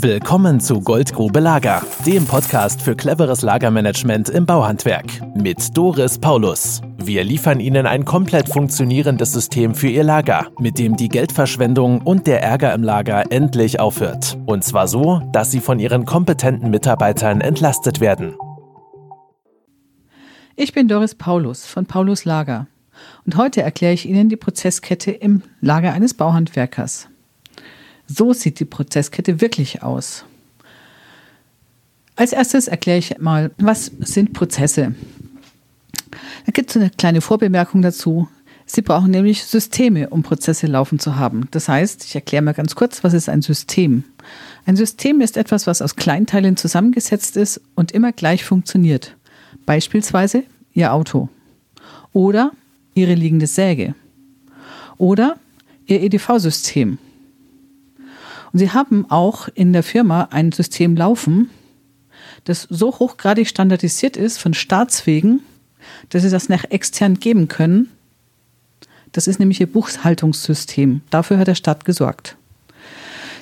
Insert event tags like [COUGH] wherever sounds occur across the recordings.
Willkommen zu Goldgrube Lager, dem Podcast für cleveres Lagermanagement im Bauhandwerk mit Doris Paulus. Wir liefern Ihnen ein komplett funktionierendes System für Ihr Lager, mit dem die Geldverschwendung und der Ärger im Lager endlich aufhört. Und zwar so, dass Sie von Ihren kompetenten Mitarbeitern entlastet werden. Ich bin Doris Paulus von Paulus Lager und heute erkläre ich Ihnen die Prozesskette im Lager eines Bauhandwerkers. So sieht die Prozesskette wirklich aus. Als erstes erkläre ich mal, was sind Prozesse. Da gibt es eine kleine Vorbemerkung dazu. Sie brauchen nämlich Systeme, um Prozesse laufen zu haben. Das heißt, ich erkläre mal ganz kurz, was ist ein System? Ein System ist etwas, was aus Kleinteilen zusammengesetzt ist und immer gleich funktioniert. Beispielsweise Ihr Auto oder Ihre liegende Säge oder Ihr EDV-System und sie haben auch in der Firma ein System laufen, das so hochgradig standardisiert ist von Staatswegen, dass sie das nach extern geben können. Das ist nämlich ihr Buchhaltungssystem. Dafür hat der Staat gesorgt.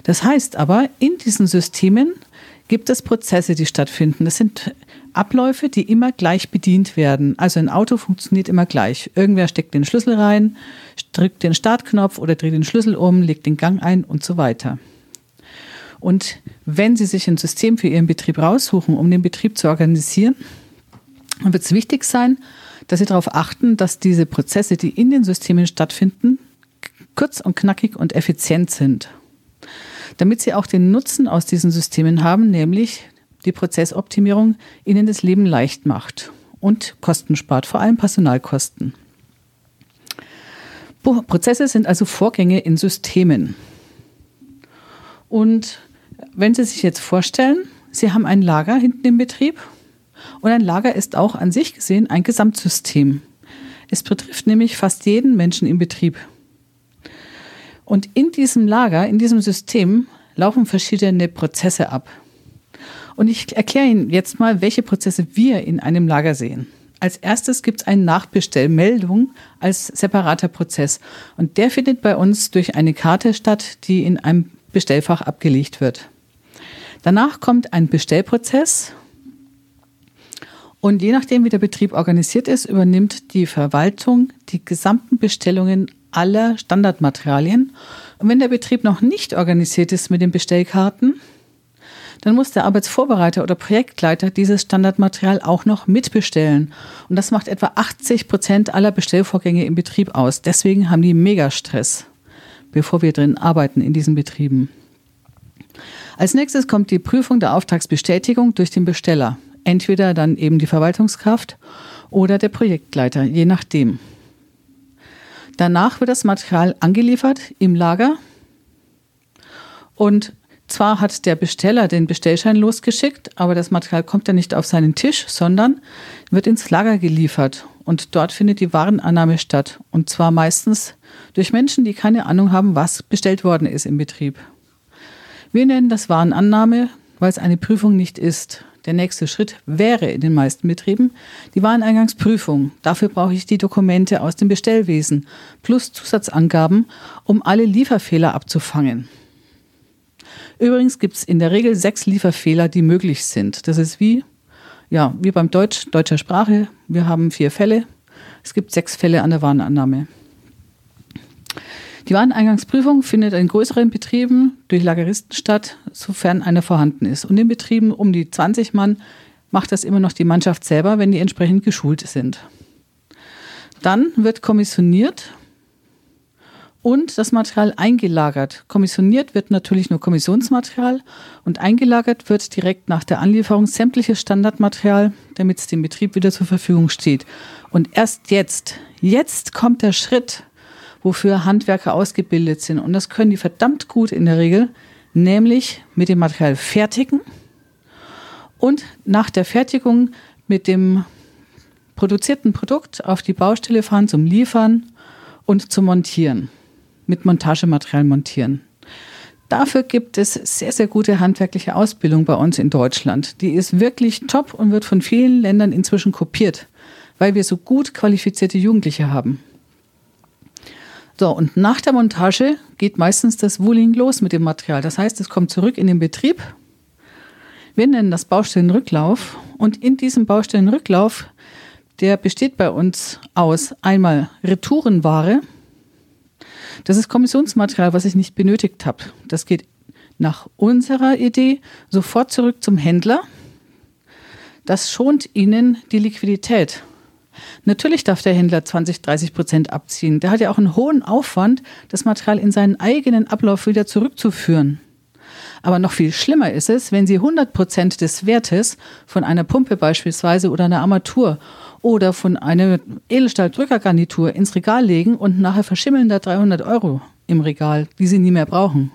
Das heißt aber, in diesen Systemen gibt es Prozesse, die stattfinden. Das sind Abläufe, die immer gleich bedient werden. Also ein Auto funktioniert immer gleich. Irgendwer steckt den Schlüssel rein, drückt den Startknopf oder dreht den Schlüssel um, legt den Gang ein und so weiter. Und wenn Sie sich ein System für Ihren Betrieb raussuchen, um den Betrieb zu organisieren, dann wird es wichtig sein, dass Sie darauf achten, dass diese Prozesse, die in den Systemen stattfinden, kurz und knackig und effizient sind. Damit Sie auch den Nutzen aus diesen Systemen haben, nämlich die Prozessoptimierung Ihnen das Leben leicht macht und Kosten spart, vor allem Personalkosten. Prozesse sind also Vorgänge in Systemen. Und wenn Sie sich jetzt vorstellen, Sie haben ein Lager hinten im Betrieb und ein Lager ist auch an sich gesehen ein Gesamtsystem. Es betrifft nämlich fast jeden Menschen im Betrieb. Und in diesem Lager, in diesem System laufen verschiedene Prozesse ab. Und ich erkläre Ihnen jetzt mal, welche Prozesse wir in einem Lager sehen. Als erstes gibt es eine Nachbestellmeldung als separater Prozess. Und der findet bei uns durch eine Karte statt, die in einem Bestellfach abgelegt wird. Danach kommt ein Bestellprozess und je nachdem, wie der Betrieb organisiert ist, übernimmt die Verwaltung die gesamten Bestellungen aller Standardmaterialien. Und wenn der Betrieb noch nicht organisiert ist mit den Bestellkarten, dann muss der Arbeitsvorbereiter oder Projektleiter dieses Standardmaterial auch noch mitbestellen. Und das macht etwa 80 Prozent aller Bestellvorgänge im Betrieb aus. Deswegen haben die Megastress bevor wir drin arbeiten in diesen Betrieben. Als nächstes kommt die Prüfung der Auftragsbestätigung durch den Besteller. Entweder dann eben die Verwaltungskraft oder der Projektleiter, je nachdem. Danach wird das Material angeliefert im Lager und zwar hat der Besteller den Bestellschein losgeschickt, aber das Material kommt ja nicht auf seinen Tisch, sondern wird ins Lager geliefert und dort findet die Warenannahme statt. Und zwar meistens durch Menschen, die keine Ahnung haben, was bestellt worden ist im Betrieb. Wir nennen das Warenannahme, weil es eine Prüfung nicht ist. Der nächste Schritt wäre in den meisten Betrieben die Wareneingangsprüfung. Dafür brauche ich die Dokumente aus dem Bestellwesen plus Zusatzangaben, um alle Lieferfehler abzufangen. Übrigens gibt es in der Regel sechs Lieferfehler, die möglich sind. Das ist wie, ja, wie beim Deutsch, deutscher Sprache. Wir haben vier Fälle. Es gibt sechs Fälle an der Warenannahme. Die Wareneingangsprüfung findet in größeren Betrieben durch Lageristen statt, sofern einer vorhanden ist. Und in Betrieben um die 20 Mann macht das immer noch die Mannschaft selber, wenn die entsprechend geschult sind. Dann wird kommissioniert und das Material eingelagert. Kommissioniert wird natürlich nur Kommissionsmaterial und eingelagert wird direkt nach der Anlieferung sämtliches Standardmaterial, damit es dem Betrieb wieder zur Verfügung steht. Und erst jetzt, jetzt kommt der Schritt, wofür Handwerker ausgebildet sind. Und das können die verdammt gut in der Regel, nämlich mit dem Material fertigen und nach der Fertigung mit dem produzierten Produkt auf die Baustelle fahren zum Liefern und zum Montieren, mit Montagematerial montieren. Dafür gibt es sehr, sehr gute handwerkliche Ausbildung bei uns in Deutschland. Die ist wirklich top und wird von vielen Ländern inzwischen kopiert, weil wir so gut qualifizierte Jugendliche haben. So, und nach der Montage geht meistens das Wooling los mit dem Material. Das heißt, es kommt zurück in den Betrieb. Wir nennen das Baustellenrücklauf. Und in diesem Baustellenrücklauf, der besteht bei uns aus einmal Retourenware. Das ist Kommissionsmaterial, was ich nicht benötigt habe. Das geht nach unserer Idee sofort zurück zum Händler. Das schont Ihnen die Liquidität. Natürlich darf der Händler 20, 30 Prozent abziehen. Der hat ja auch einen hohen Aufwand, das Material in seinen eigenen Ablauf wieder zurückzuführen. Aber noch viel schlimmer ist es, wenn Sie 100 Prozent des Wertes von einer Pumpe beispielsweise oder einer Armatur oder von einer Edelstahldrückergarnitur ins Regal legen und nachher verschimmeln da 300 Euro im Regal, die Sie nie mehr brauchen,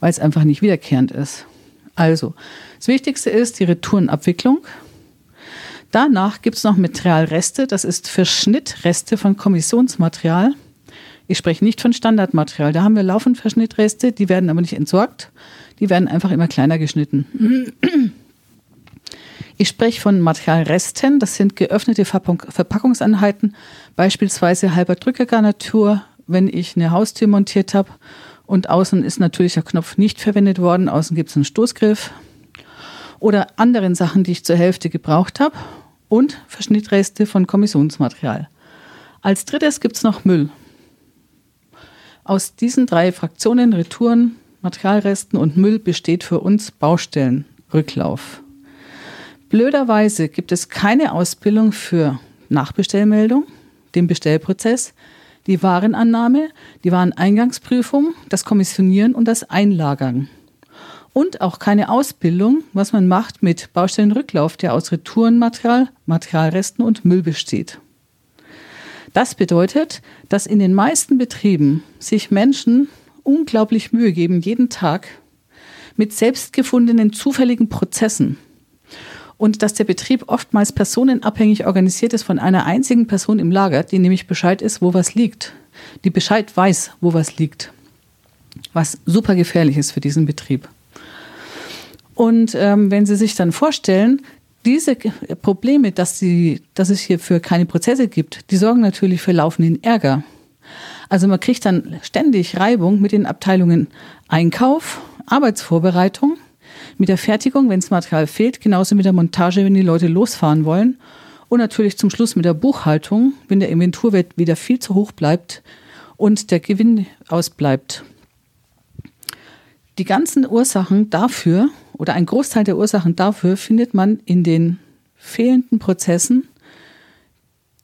weil es einfach nicht wiederkehrend ist. Also, das Wichtigste ist die Retourenabwicklung. Danach gibt es noch Materialreste, das ist Verschnittreste von Kommissionsmaterial. Ich spreche nicht von Standardmaterial, da haben wir laufend Verschnittreste, die werden aber nicht entsorgt, die werden einfach immer kleiner geschnitten. [CLEARS THROAT] Ich spreche von Materialresten, das sind geöffnete Verpackungseinheiten, beispielsweise halber Drückergarnitur, wenn ich eine Haustür montiert habe und außen ist natürlich der Knopf nicht verwendet worden, außen gibt es einen Stoßgriff oder anderen Sachen, die ich zur Hälfte gebraucht habe und Verschnittreste von Kommissionsmaterial. Als drittes gibt es noch Müll. Aus diesen drei Fraktionen, Retouren, Materialresten und Müll, besteht für uns Baustellenrücklauf. Blöderweise gibt es keine Ausbildung für Nachbestellmeldung, den Bestellprozess, die Warenannahme, die Wareneingangsprüfung, das Kommissionieren und das Einlagern und auch keine Ausbildung, was man macht mit Baustellenrücklauf, der aus Retourenmaterial, Materialresten und Müll besteht. Das bedeutet, dass in den meisten Betrieben sich Menschen unglaublich Mühe geben, jeden Tag mit selbstgefundenen zufälligen Prozessen und dass der Betrieb oftmals personenabhängig organisiert ist von einer einzigen Person im Lager, die nämlich Bescheid ist, wo was liegt, die Bescheid weiß, wo was liegt, was super gefährlich ist für diesen Betrieb. Und ähm, wenn Sie sich dann vorstellen, diese Probleme, dass, sie, dass es hierfür keine Prozesse gibt, die sorgen natürlich für laufenden Ärger. Also man kriegt dann ständig Reibung mit den Abteilungen Einkauf, Arbeitsvorbereitung, mit der Fertigung, wenn das Material fehlt, genauso mit der Montage, wenn die Leute losfahren wollen. Und natürlich zum Schluss mit der Buchhaltung, wenn der Inventurwert wieder viel zu hoch bleibt und der Gewinn ausbleibt. Die ganzen Ursachen dafür oder ein Großteil der Ursachen dafür findet man in den fehlenden Prozessen,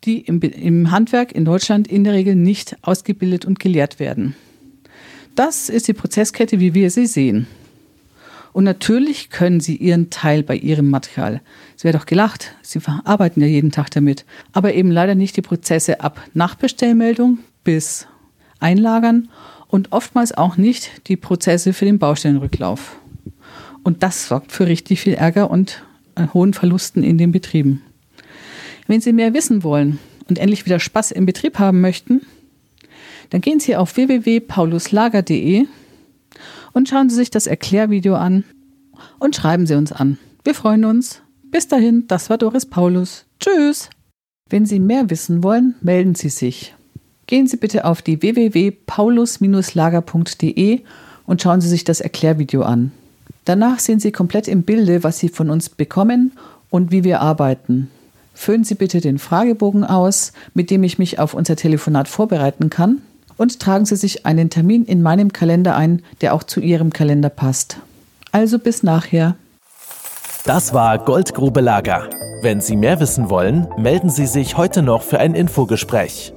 die im, im Handwerk in Deutschland in der Regel nicht ausgebildet und gelehrt werden. Das ist die Prozesskette, wie wir sie sehen. Und natürlich können Sie Ihren Teil bei Ihrem Material. Es wäre doch gelacht, Sie arbeiten ja jeden Tag damit. Aber eben leider nicht die Prozesse ab Nachbestellmeldung bis Einlagern und oftmals auch nicht die Prozesse für den Baustellenrücklauf. Und das sorgt für richtig viel Ärger und äh, hohen Verlusten in den Betrieben. Wenn Sie mehr wissen wollen und endlich wieder Spaß im Betrieb haben möchten, dann gehen Sie auf www.pauluslager.de und schauen Sie sich das Erklärvideo an und schreiben Sie uns an. Wir freuen uns. Bis dahin, das war Doris Paulus. Tschüss. Wenn Sie mehr wissen wollen, melden Sie sich gehen Sie bitte auf die www.paulus-lager.de und schauen Sie sich das Erklärvideo an. Danach sind Sie komplett im Bilde, was Sie von uns bekommen und wie wir arbeiten. Füllen Sie bitte den Fragebogen aus, mit dem ich mich auf unser Telefonat vorbereiten kann und tragen Sie sich einen Termin in meinem Kalender ein, der auch zu Ihrem Kalender passt. Also bis nachher. Das war Goldgrube Lager. Wenn Sie mehr wissen wollen, melden Sie sich heute noch für ein Infogespräch.